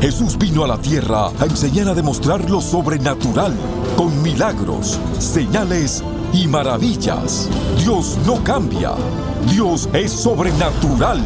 Jesús vino a la tierra a enseñar a demostrar lo sobrenatural, con milagros, señales y maravillas. Dios no cambia. Dios es sobrenatural.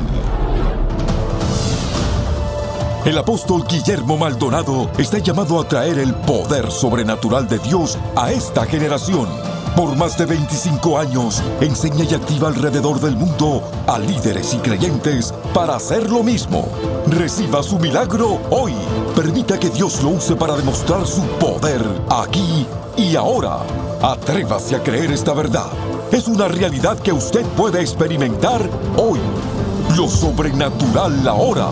El apóstol Guillermo Maldonado está llamado a traer el poder sobrenatural de Dios a esta generación. Por más de 25 años, enseña y activa alrededor del mundo a líderes y creyentes para hacer lo mismo. Reciba su milagro hoy. Permita que Dios lo use para demostrar su poder aquí y ahora. Atrévase a creer esta verdad. Es una realidad que usted puede experimentar hoy. Lo sobrenatural ahora.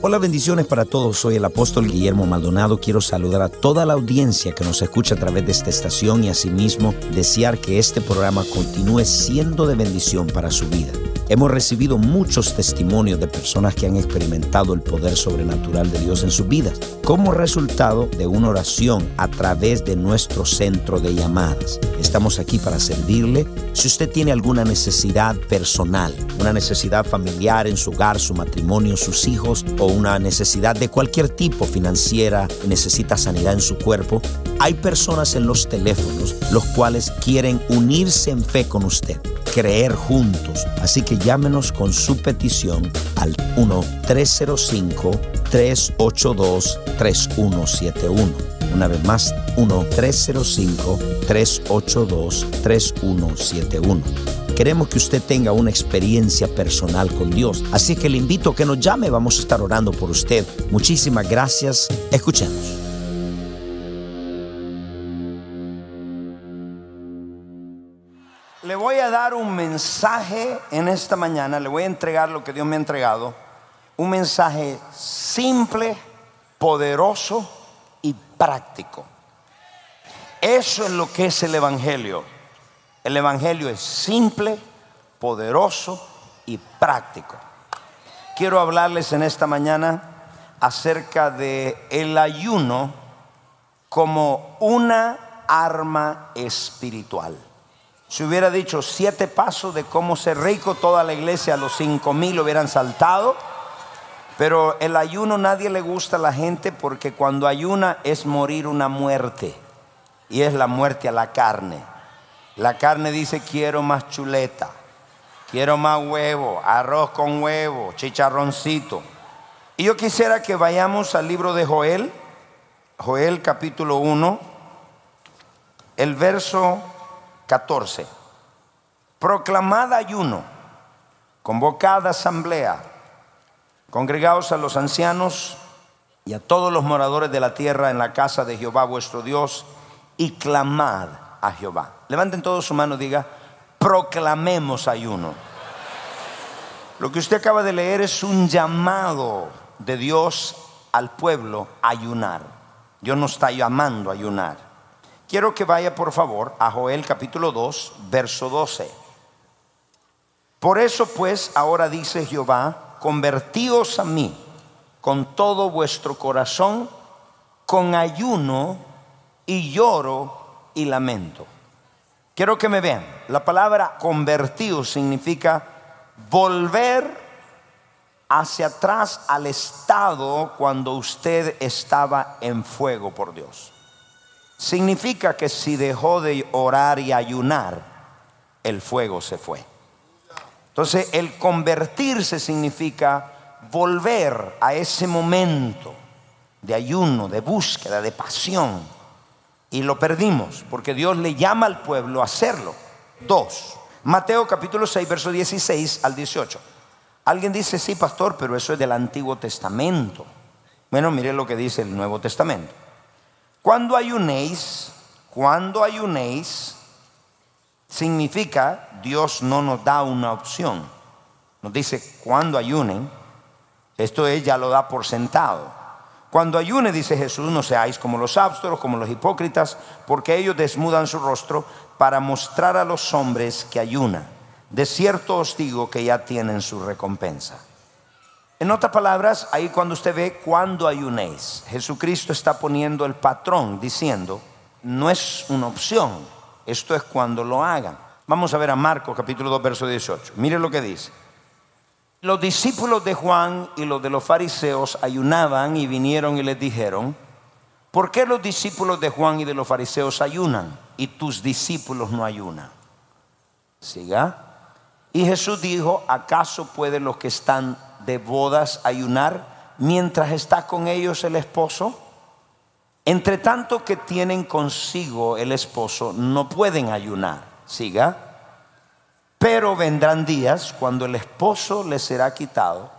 Hola, bendiciones para todos. Soy el apóstol Guillermo Maldonado. Quiero saludar a toda la audiencia que nos escucha a través de esta estación y asimismo desear que este programa continúe siendo de bendición para su vida. Hemos recibido muchos testimonios de personas que han experimentado el poder sobrenatural de Dios en sus vidas como resultado de una oración a través de nuestro centro de llamadas. Estamos aquí para servirle. Si usted tiene alguna necesidad personal, una necesidad familiar en su hogar, su matrimonio, sus hijos o una necesidad de cualquier tipo financiera, necesita sanidad en su cuerpo, hay personas en los teléfonos los cuales quieren unirse en fe con usted creer juntos. Así que llámenos con su petición al 1-305-382-3171. Una vez más, 1-305-382-3171. Queremos que usted tenga una experiencia personal con Dios. Así que le invito a que nos llame. Vamos a estar orando por usted. Muchísimas gracias. Escuchemos. Un mensaje en esta mañana, le voy a entregar lo que Dios me ha entregado, un mensaje simple, poderoso y práctico. Eso es lo que es el Evangelio. El Evangelio es simple, poderoso y práctico. Quiero hablarles en esta mañana acerca de el ayuno como una arma espiritual. Si hubiera dicho siete pasos de cómo ser rico, toda la iglesia, los cinco mil hubieran saltado. Pero el ayuno nadie le gusta a la gente porque cuando ayuna es morir una muerte. Y es la muerte a la carne. La carne dice quiero más chuleta, quiero más huevo, arroz con huevo, chicharroncito. Y yo quisiera que vayamos al libro de Joel, Joel capítulo 1, el verso 14. Proclamada ayuno, convocada asamblea, congregados a los ancianos y a todos los moradores de la tierra en la casa de Jehová vuestro Dios y clamad a Jehová. Levanten todos su mano y diga, proclamemos ayuno. Lo que usted acaba de leer es un llamado de Dios al pueblo a ayunar. Dios nos está llamando a ayunar. Quiero que vaya por favor a Joel capítulo 2, verso 12. Por eso pues ahora dice Jehová, convertíos a mí con todo vuestro corazón, con ayuno y lloro y lamento. Quiero que me vean, la palabra convertíos significa volver hacia atrás al estado cuando usted estaba en fuego por Dios. Significa que si dejó de orar y ayunar, el fuego se fue. Entonces, el convertirse significa volver a ese momento de ayuno, de búsqueda, de pasión. Y lo perdimos porque Dios le llama al pueblo a hacerlo. Dos, Mateo capítulo 6, verso 16 al 18. Alguien dice, sí, pastor, pero eso es del Antiguo Testamento. Bueno, mire lo que dice el Nuevo Testamento. Cuando ayunéis, cuando ayunéis, significa Dios no nos da una opción. Nos dice cuando ayunen, esto es ya lo da por sentado. Cuando ayune, dice Jesús, no seáis como los ábstoros, como los hipócritas, porque ellos desmudan su rostro para mostrar a los hombres que ayunan. De cierto os digo que ya tienen su recompensa. En otras palabras, ahí cuando usted ve cuando ayunéis, Jesucristo está poniendo el patrón diciendo, no es una opción, esto es cuando lo hagan. Vamos a ver a Marcos capítulo 2, verso 18. Mire lo que dice. Los discípulos de Juan y los de los fariseos ayunaban y vinieron y les dijeron, ¿por qué los discípulos de Juan y de los fariseos ayunan y tus discípulos no ayunan? Siga. Y Jesús dijo, ¿acaso pueden los que están de bodas ayunar mientras está con ellos el esposo? Entre tanto que tienen consigo el esposo, no pueden ayunar. Siga. Pero vendrán días cuando el esposo les será quitado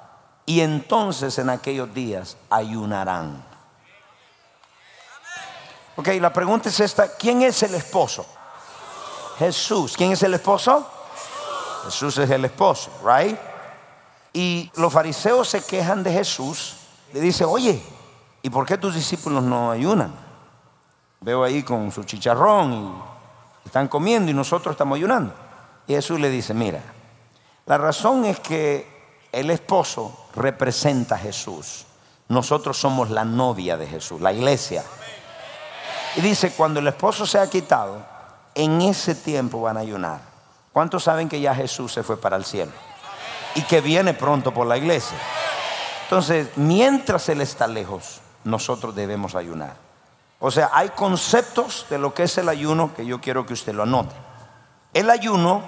y entonces en aquellos días ayunarán. Ok, la pregunta es esta, ¿quién es el esposo? Jesús. ¿Quién es el esposo? Jesús es el esposo, right? Y los fariseos se quejan de Jesús. Le dice, oye, ¿y por qué tus discípulos no ayunan? Veo ahí con su chicharrón y están comiendo y nosotros estamos ayunando. Y Jesús le dice, mira, la razón es que el esposo representa a Jesús. Nosotros somos la novia de Jesús, la iglesia. Y dice, cuando el esposo se ha quitado, en ese tiempo van a ayunar. ¿Cuántos saben que ya Jesús se fue para el cielo? Y que viene pronto por la iglesia. Entonces, mientras Él está lejos, nosotros debemos ayunar. O sea, hay conceptos de lo que es el ayuno que yo quiero que usted lo anote. El ayuno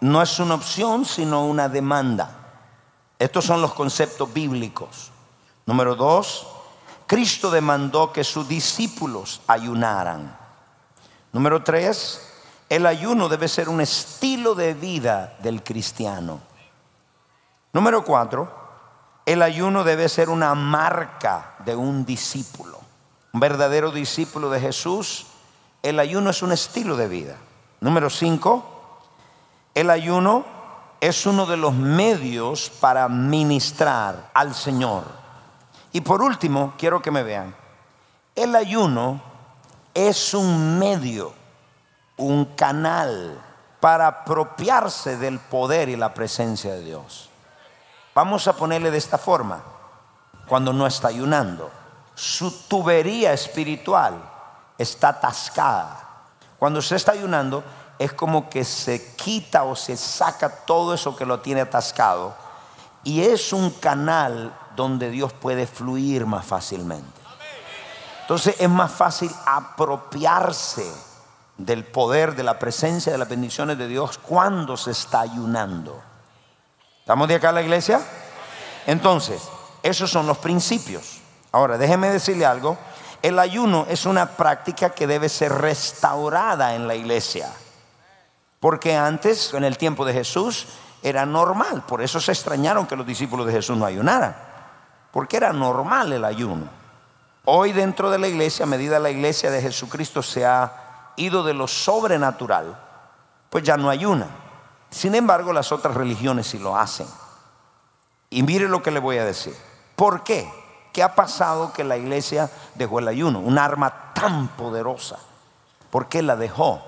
no es una opción, sino una demanda. Estos son los conceptos bíblicos. Número dos, Cristo demandó que sus discípulos ayunaran. Número tres, el ayuno debe ser un estilo de vida del cristiano. Número cuatro, el ayuno debe ser una marca de un discípulo. Un verdadero discípulo de Jesús, el ayuno es un estilo de vida. Número cinco, el ayuno es uno de los medios para ministrar al Señor. Y por último, quiero que me vean, el ayuno es un medio un canal para apropiarse del poder y la presencia de Dios. Vamos a ponerle de esta forma, cuando no está ayunando, su tubería espiritual está atascada. Cuando se está ayunando es como que se quita o se saca todo eso que lo tiene atascado y es un canal donde Dios puede fluir más fácilmente. Entonces es más fácil apropiarse del poder, de la presencia, de las bendiciones de Dios cuando se está ayunando. ¿Estamos de acá en la iglesia? Entonces, esos son los principios. Ahora, déjeme decirle algo. El ayuno es una práctica que debe ser restaurada en la iglesia. Porque antes, en el tiempo de Jesús, era normal. Por eso se extrañaron que los discípulos de Jesús no ayunaran. Porque era normal el ayuno. Hoy dentro de la iglesia, a medida la iglesia de Jesucristo se ha ido de lo sobrenatural, pues ya no hay una. Sin embargo, las otras religiones sí lo hacen. Y mire lo que le voy a decir. ¿Por qué? ¿Qué ha pasado que la iglesia dejó el ayuno? Un arma tan poderosa. ¿Por qué la dejó?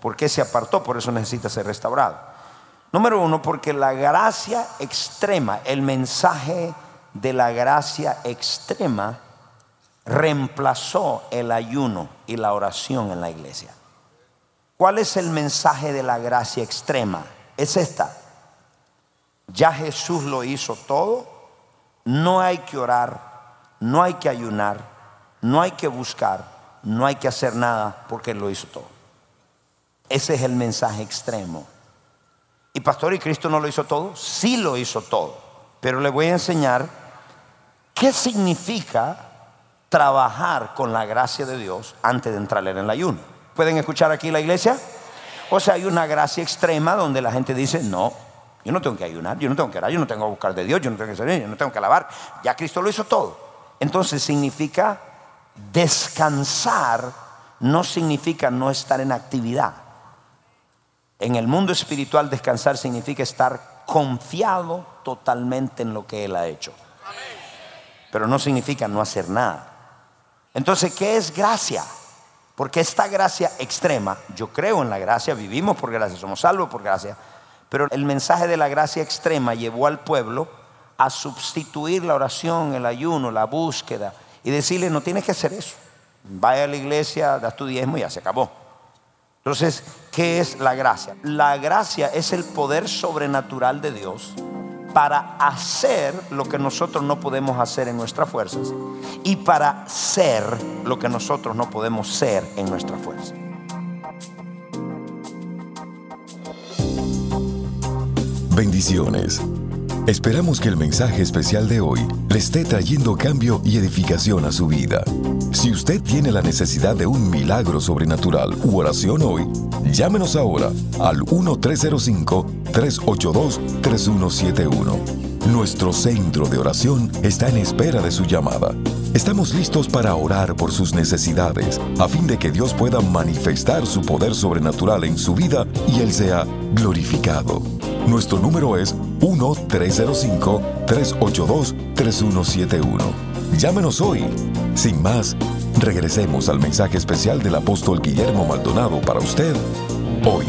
¿Por qué se apartó? Por eso necesita ser restaurado. Número uno, porque la gracia extrema, el mensaje de la gracia extrema, reemplazó el ayuno y la oración en la iglesia. ¿Cuál es el mensaje de la gracia extrema? Es esta. Ya Jesús lo hizo todo, no hay que orar, no hay que ayunar, no hay que buscar, no hay que hacer nada porque Él lo hizo todo. Ese es el mensaje extremo. ¿Y Pastor y Cristo no lo hizo todo? Sí lo hizo todo. Pero le voy a enseñar qué significa trabajar con la gracia de Dios antes de entrar en el ayuno. ¿Pueden escuchar aquí la iglesia? O sea, hay una gracia extrema donde la gente dice, no, yo no tengo que ayunar, yo no tengo que orar, yo no tengo que buscar de Dios, yo no tengo que salir, yo no tengo que alabar. Ya Cristo lo hizo todo. Entonces significa descansar, no significa no estar en actividad. En el mundo espiritual descansar significa estar confiado totalmente en lo que Él ha hecho. Pero no significa no hacer nada. Entonces, ¿qué es gracia? Porque esta gracia extrema, yo creo en la gracia, vivimos por gracia, somos salvos por gracia, pero el mensaje de la gracia extrema llevó al pueblo a sustituir la oración, el ayuno, la búsqueda y decirle, no tienes que hacer eso. Vaya a la iglesia, das tu diezmo y ya se acabó. Entonces, ¿qué es la gracia? La gracia es el poder sobrenatural de Dios para hacer lo que nosotros no podemos hacer en nuestras fuerzas y para ser lo que nosotros no podemos ser en nuestras fuerzas. Bendiciones. Esperamos que el mensaje especial de hoy le esté trayendo cambio y edificación a su vida. Si usted tiene la necesidad de un milagro sobrenatural u oración hoy, llámenos ahora al 1-305-382-3171. Nuestro centro de oración está en espera de su llamada. Estamos listos para orar por sus necesidades, a fin de que Dios pueda manifestar su poder sobrenatural en su vida y Él sea glorificado. Nuestro número es 1-305-382-3171. Llámenos hoy. Sin más, regresemos al mensaje especial del apóstol Guillermo Maldonado para usted hoy.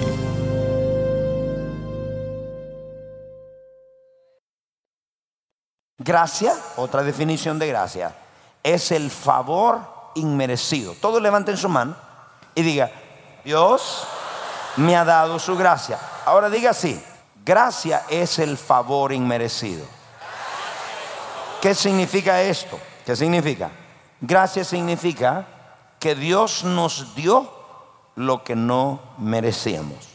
Gracia, otra definición de gracia, es el favor inmerecido. Todos levanten su mano y diga, Dios me ha dado su gracia. Ahora diga así, Gracia es el favor inmerecido. ¿Qué significa esto? ¿Qué significa? Gracia significa que Dios nos dio lo que no merecíamos.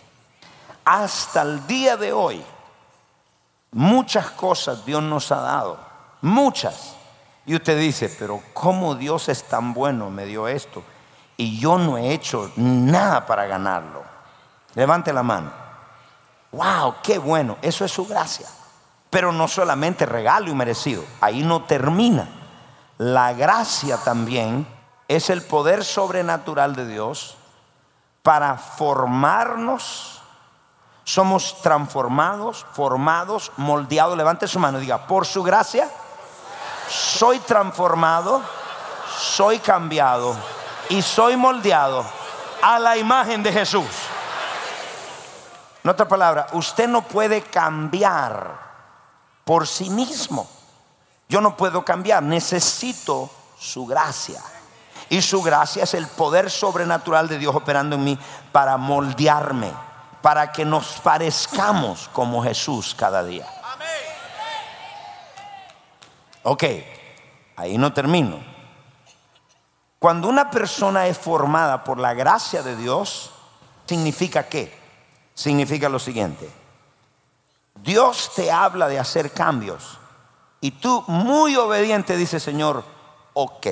Hasta el día de hoy, muchas cosas Dios nos ha dado. Muchas. Y usted dice, pero ¿cómo Dios es tan bueno? Me dio esto. Y yo no he hecho nada para ganarlo. Levante la mano. Wow, qué bueno, eso es su gracia. Pero no solamente regalo y merecido, ahí no termina. La gracia también es el poder sobrenatural de Dios para formarnos. Somos transformados, formados, moldeados. Levante su mano diga, por su gracia soy transformado, soy cambiado y soy moldeado a la imagen de Jesús. En otra palabra, usted no puede cambiar por sí mismo. Yo no puedo cambiar, necesito su gracia. Y su gracia es el poder sobrenatural de Dios operando en mí para moldearme, para que nos parezcamos como Jesús cada día. Ok, ahí no termino. Cuando una persona es formada por la gracia de Dios, significa que significa lo siguiente. Dios te habla de hacer cambios y tú muy obediente dices, Señor, ok,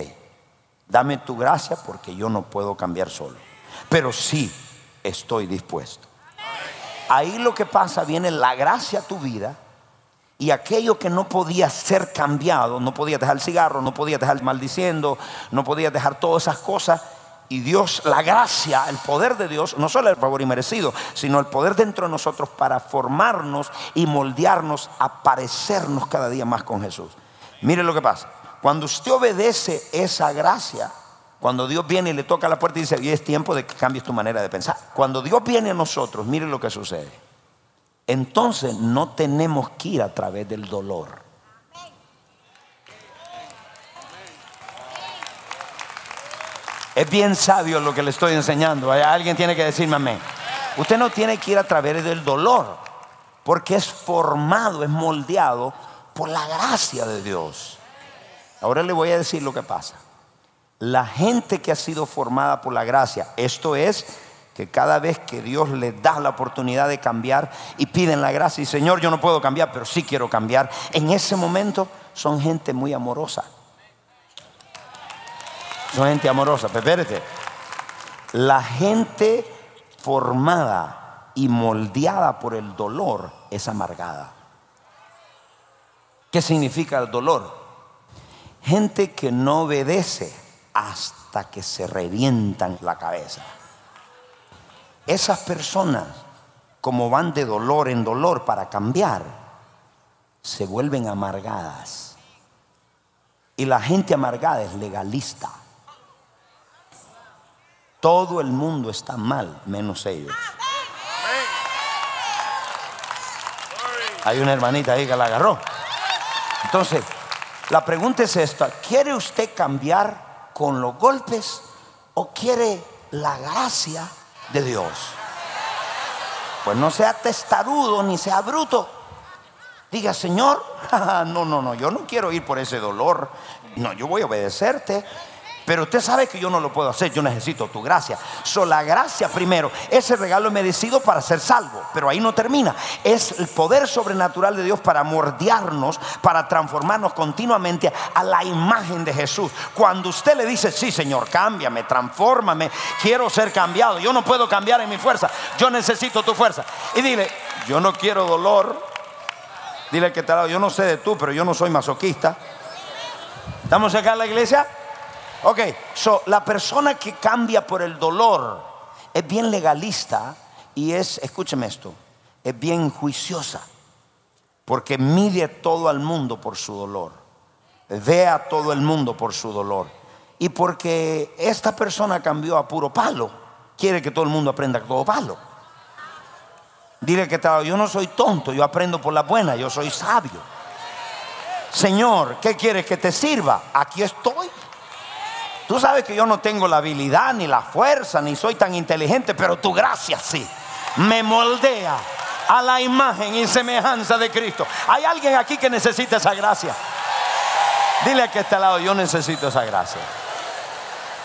dame tu gracia porque yo no puedo cambiar solo, pero sí estoy dispuesto. Ahí lo que pasa, viene la gracia a tu vida y aquello que no podía ser cambiado, no podía dejar el cigarro, no podía dejar maldiciendo, no podía dejar todas esas cosas, y Dios, la gracia, el poder de Dios, no solo el favor inmerecido, sino el poder dentro de nosotros para formarnos y moldearnos a parecernos cada día más con Jesús. Mire lo que pasa. Cuando usted obedece esa gracia, cuando Dios viene y le toca la puerta y dice, es tiempo de que cambies tu manera de pensar. Cuando Dios viene a nosotros, mire lo que sucede. Entonces no tenemos que ir a través del dolor. Es bien sabio lo que le estoy enseñando. Alguien tiene que decirme amén. Usted no tiene que ir a través del dolor, porque es formado, es moldeado por la gracia de Dios. Ahora le voy a decir lo que pasa. La gente que ha sido formada por la gracia, esto es que cada vez que Dios le da la oportunidad de cambiar y piden la gracia y Señor, yo no puedo cambiar, pero sí quiero cambiar, en ese momento son gente muy amorosa. Son gente amorosa. Espérate. La gente formada y moldeada por el dolor es amargada. ¿Qué significa el dolor? Gente que no obedece hasta que se revientan la cabeza. Esas personas, como van de dolor en dolor para cambiar, se vuelven amargadas. Y la gente amargada es legalista. Todo el mundo está mal, menos ellos. Hay una hermanita ahí que la agarró. Entonces, la pregunta es esta, ¿quiere usted cambiar con los golpes o quiere la gracia de Dios? Pues no sea testarudo ni sea bruto. Diga, Señor, no, no, no, yo no quiero ir por ese dolor. No, yo voy a obedecerte. Pero usted sabe que yo no lo puedo hacer, yo necesito tu gracia. So, la gracia primero, ese regalo merecido para ser salvo, pero ahí no termina. Es el poder sobrenatural de Dios para mordearnos, para transformarnos continuamente a la imagen de Jesús. Cuando usted le dice, sí, Señor, cámbiame, transfórmame, quiero ser cambiado, yo no puedo cambiar en mi fuerza, yo necesito tu fuerza. Y dile, yo no quiero dolor. Dile que te yo no sé de tú, pero yo no soy masoquista. ¿Estamos acá en la iglesia? Ok, so la persona que cambia por el dolor es bien legalista y es, escúcheme esto, es bien juiciosa. Porque mide todo al mundo por su dolor. Ve a todo el mundo por su dolor. Y porque esta persona cambió a puro palo, quiere que todo el mundo aprenda a todo palo. Dile que yo no soy tonto, yo aprendo por la buena, yo soy sabio. Señor, ¿qué quieres que te sirva? Aquí estoy. Tú sabes que yo no tengo la habilidad, ni la fuerza, ni soy tan inteligente, pero tu gracia sí. Me moldea a la imagen y semejanza de Cristo. Hay alguien aquí que necesita esa gracia. Dile a que está al lado, yo necesito esa gracia.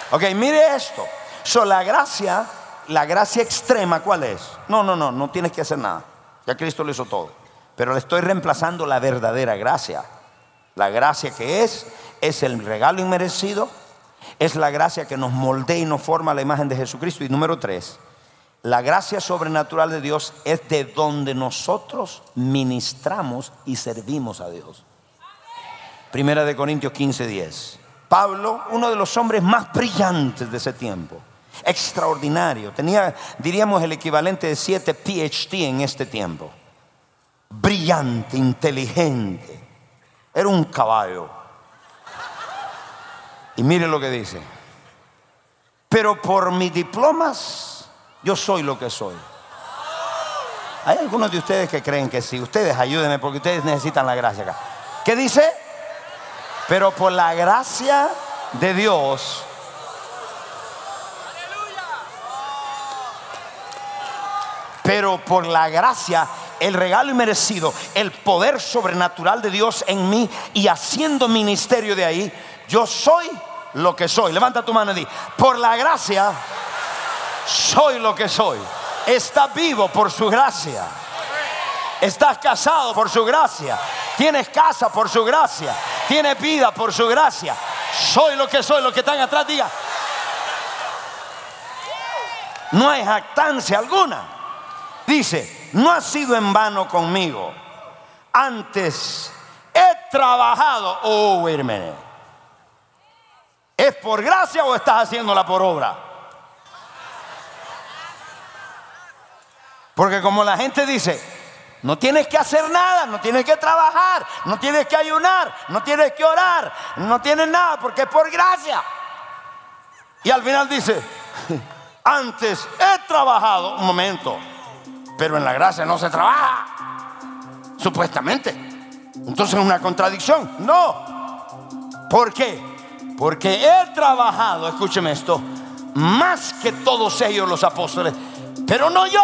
Ok, mire esto. So, la gracia, la gracia extrema, ¿cuál es? No, no, no, no tienes que hacer nada. Ya Cristo lo hizo todo. Pero le estoy reemplazando la verdadera gracia. La gracia que es, es el regalo inmerecido es la gracia que nos moldea y nos forma la imagen de Jesucristo. Y número tres, la gracia sobrenatural de Dios es de donde nosotros ministramos y servimos a Dios. Primera de Corintios 15, 10. Pablo, uno de los hombres más brillantes de ese tiempo, extraordinario, tenía, diríamos, el equivalente de siete PhD en este tiempo. Brillante, inteligente, era un caballo y mire lo que dice. Pero por mis diplomas, yo soy lo que soy. Hay algunos de ustedes que creen que sí. Ustedes ayúdenme porque ustedes necesitan la gracia acá. ¿Qué dice? Pero por la gracia de Dios. Pero por la gracia, el regalo inmerecido, el poder sobrenatural de Dios en mí y haciendo ministerio de ahí, yo soy lo que soy. Levanta tu mano y di, por la gracia soy lo que soy. Estás vivo por su gracia. Estás casado por su gracia. Tienes casa por su gracia. Tienes vida por su gracia. Soy lo que soy. Lo que están atrás diga. No hay jactancia alguna. Dice, no ha sido en vano conmigo. Antes he trabajado. Oh, wait ¿Es por gracia o estás haciéndola por obra? Porque como la gente dice, no tienes que hacer nada, no tienes que trabajar, no tienes que ayunar, no tienes que orar, no tienes nada porque es por gracia. Y al final dice, antes he trabajado, un momento, pero en la gracia no se trabaja, supuestamente. Entonces es una contradicción. No. ¿Por qué? Porque he trabajado, escúcheme esto, más que todos ellos los apóstoles. Pero no yo.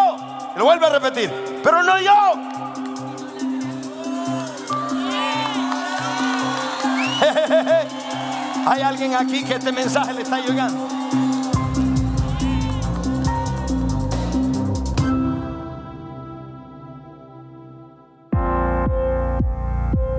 Lo vuelvo a repetir. Pero no yo. Hay alguien aquí que este mensaje le está llegando.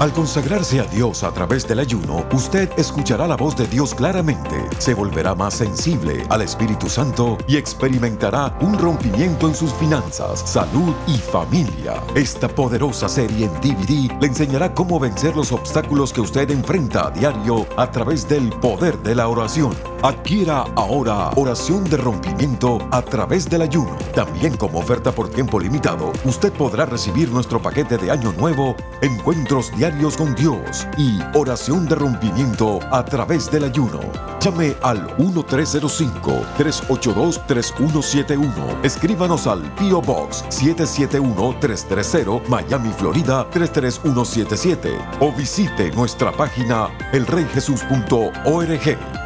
Al consagrarse a Dios a través del ayuno, usted escuchará la voz de Dios claramente, se volverá más sensible al Espíritu Santo y experimentará un rompimiento en sus finanzas, salud y familia. Esta poderosa serie en DVD le enseñará cómo vencer los obstáculos que usted enfrenta a diario a través del poder de la oración. Adquiera ahora oración de rompimiento a través del ayuno. También como oferta por tiempo limitado, usted podrá recibir nuestro paquete de año nuevo, encuentros diarios con Dios y oración de rompimiento a través del ayuno. Llame al 1305-382-3171. Escríbanos al P.O. Box 771-330 Miami, Florida 33177 o visite nuestra página elreyjesus.org.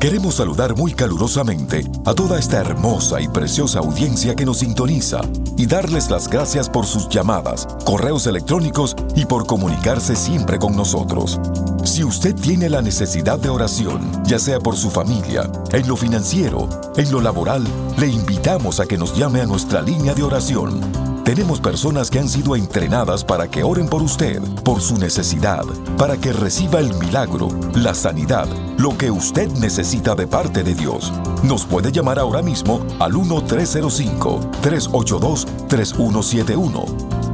Queremos saludar muy calurosamente a toda esta hermosa y preciosa audiencia que nos sintoniza y darles las gracias por sus llamadas, correos electrónicos y por comunicarse siempre con nosotros. Si usted tiene la necesidad de oración, ya sea por su familia, en lo financiero, en lo laboral, le invitamos a que nos llame a nuestra línea de oración tenemos personas que han sido entrenadas para que oren por usted, por su necesidad, para que reciba el milagro, la sanidad, lo que usted necesita de parte de Dios. Nos puede llamar ahora mismo al 1-305-382-3171.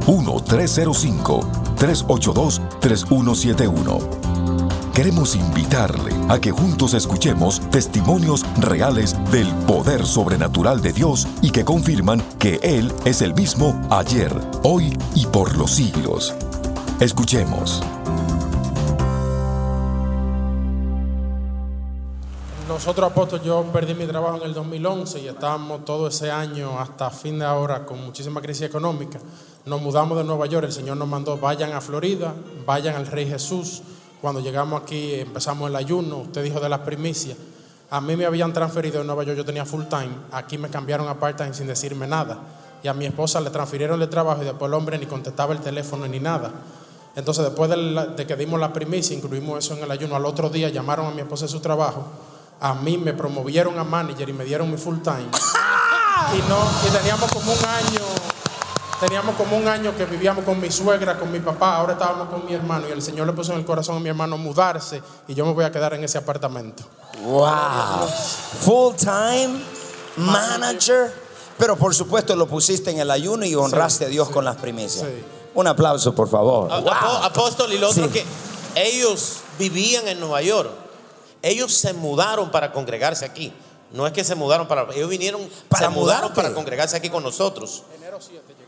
1-305-382-3171 queremos invitarle a que juntos escuchemos testimonios reales del poder sobrenatural de Dios y que confirman que Él es el mismo ayer, hoy y por los siglos. Escuchemos. Nosotros, apóstol, yo perdí mi trabajo en el 2011 y estábamos todo ese año hasta fin de ahora con muchísima crisis económica. Nos mudamos de Nueva York, el Señor nos mandó, vayan a Florida, vayan al Rey Jesús cuando llegamos aquí, empezamos el ayuno, usted dijo de las primicias. A mí me habían transferido en Nueva York, yo tenía full time. Aquí me cambiaron a part time sin decirme nada. Y a mi esposa le transfirieron el trabajo y después el hombre ni contestaba el teléfono ni nada. Entonces, después de, que dimos la primicia, incluimos eso en el ayuno, al otro día llamaron a mi esposa de su trabajo. A mí me promovieron a manager y me dieron mi full time. Y, no, y teníamos como un año Teníamos como un año que vivíamos con mi suegra, con mi papá, ahora estábamos con mi hermano y el Señor le puso en el corazón a mi hermano mudarse y yo me voy a quedar en ese apartamento. Wow. Full time manager, pero por supuesto lo pusiste en el ayuno y honraste a Dios con las primicias. Un aplauso, por favor. Apóstol, y lo otro que ellos vivían en Nueva York. Ellos se mudaron para congregarse aquí. No es que se mudaron para. Ellos vinieron, para se mudaron para congregarse aquí con nosotros. Enero 7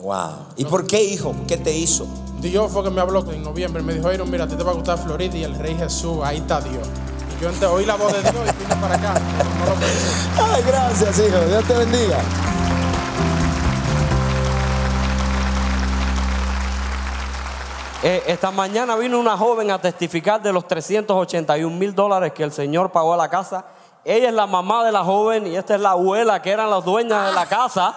Wow. ¿Y por qué, hijo? ¿Qué te hizo? Dios fue que me habló en noviembre. Me dijo, Iron, mira, a ti te va a gustar Florida y el Rey Jesús. Ahí está Dios. Y yo entonces, oí la voz de Dios y vine para acá. Ay, gracias, hijo. Dios te bendiga. Eh, esta mañana vino una joven a testificar de los 381 mil dólares que el Señor pagó a la casa. Ella es la mamá de la joven y esta es la abuela que eran las dueñas de la casa.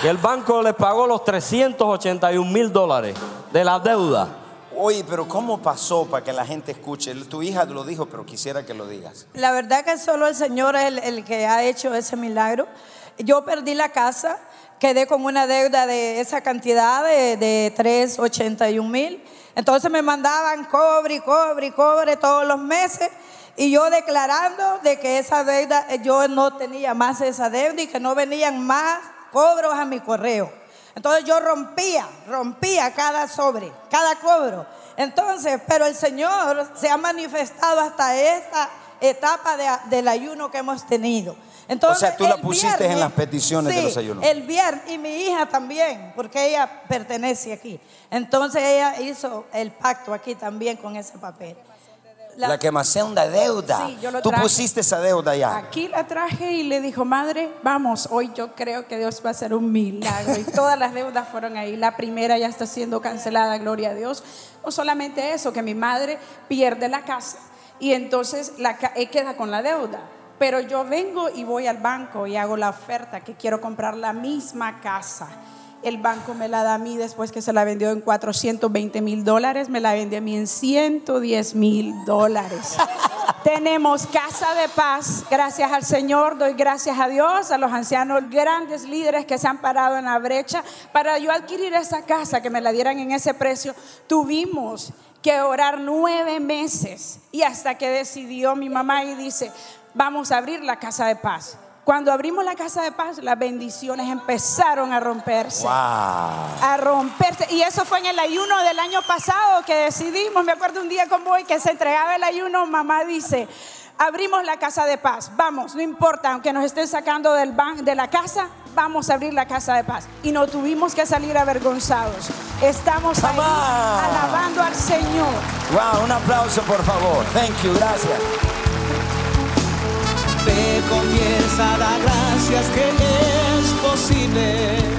Y el banco le pagó los 381 mil dólares de la deuda. Oye, pero ¿cómo pasó para que la gente escuche? Tu hija lo dijo, pero quisiera que lo digas. La verdad que solo el Señor es el, que ha hecho ese milagro. Yo perdí la casa, quedé con una deuda de esa cantidad de, de 381 mil. Entonces me mandaban cobre, cobre, cobre todos los meses. Y yo declarando de que esa deuda, yo no tenía más esa deuda y que no venían más cobros a mi correo. Entonces yo rompía, rompía cada sobre, cada cobro. Entonces, pero el Señor se ha manifestado hasta esta etapa del ayuno que hemos tenido. Entonces, o sea, tú la pusiste en las peticiones de los ayunos. El viernes, y mi hija también, porque ella pertenece aquí. Entonces ella hizo el pacto aquí también con ese papel. La, quemación de deuda. Tú pusiste esa deuda ya. Aquí la traje y le dijo, madre, vamos, hoy yo creo que Dios va a hacer un milagro. Y todas las deudas fueron ahí. La primera ya está siendo cancelada, gloria a Dios. No solamente eso, que mi madre pierde la casa y entonces la, queda con la deuda. Pero yo vengo y voy al banco y hago la oferta que quiero comprar la misma casa el banco me la da a mí después que se la vendió en 420 mil dólares, me la vende a mí en 110 mil dólares. Tenemos casa de paz, gracias al Señor, doy gracias a Dios, a los ancianos, grandes líderes que se han parado en la brecha. Para yo adquirir esa casa, que me la dieran en ese precio, tuvimos que orar nueve meses y hasta que decidió mi mamá y dice, vamos a abrir la casa de paz. Cuando abrimos la casa de paz, las bendiciones empezaron a romperse. Wow. A romperse. Y eso fue en el ayuno del año pasado que decidimos. Me acuerdo un día como hoy que se entregaba el ayuno. Mamá dice: Abrimos la casa de paz. Vamos, no importa, aunque nos estén sacando del ban de la casa, vamos a abrir la casa de paz. Y no tuvimos que salir avergonzados. Estamos ahí alabando al Señor. Wow, un aplauso por favor. Thank you, gracias. Te confiesa, da gracias que es posible.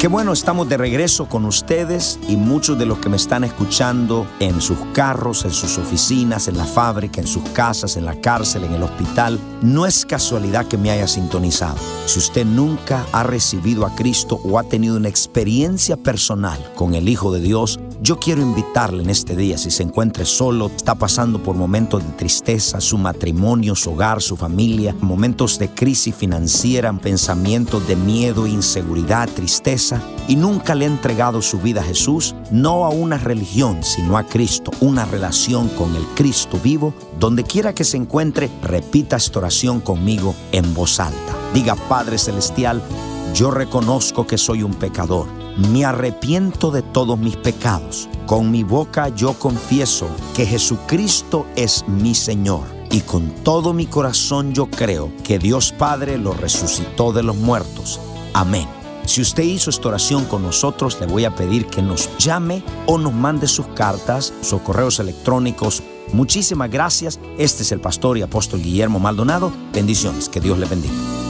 Qué bueno, estamos de regreso con ustedes y muchos de los que me están escuchando en sus carros, en sus oficinas, en la fábrica, en sus casas, en la cárcel, en el hospital. No es casualidad que me haya sintonizado. Si usted nunca ha recibido a Cristo o ha tenido una experiencia personal con el Hijo de Dios, yo quiero invitarle en este día, si se encuentra solo, está pasando por momentos de tristeza, su matrimonio, su hogar, su familia, momentos de crisis financiera, pensamientos de miedo, inseguridad, tristeza, y nunca le ha entregado su vida a Jesús, no a una religión, sino a Cristo, una relación con el Cristo vivo, donde quiera que se encuentre, repita esta oración conmigo en voz alta. Diga, Padre Celestial, yo reconozco que soy un pecador me arrepiento de todos mis pecados. Con mi boca yo confieso que Jesucristo es mi Señor. Y con todo mi corazón yo creo que Dios Padre lo resucitó de los muertos. Amén. Si usted hizo esta oración con nosotros, le voy a pedir que nos llame o nos mande sus cartas, sus correos electrónicos. Muchísimas gracias. Este es el pastor y apóstol Guillermo Maldonado. Bendiciones. Que Dios le bendiga.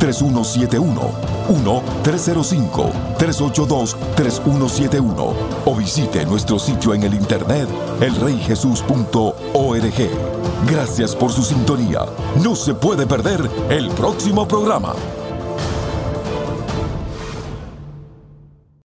1-305-382-3171 o visite nuestro sitio en el internet elreyjesus.org. Gracias por su sintonía. No se puede perder el próximo programa.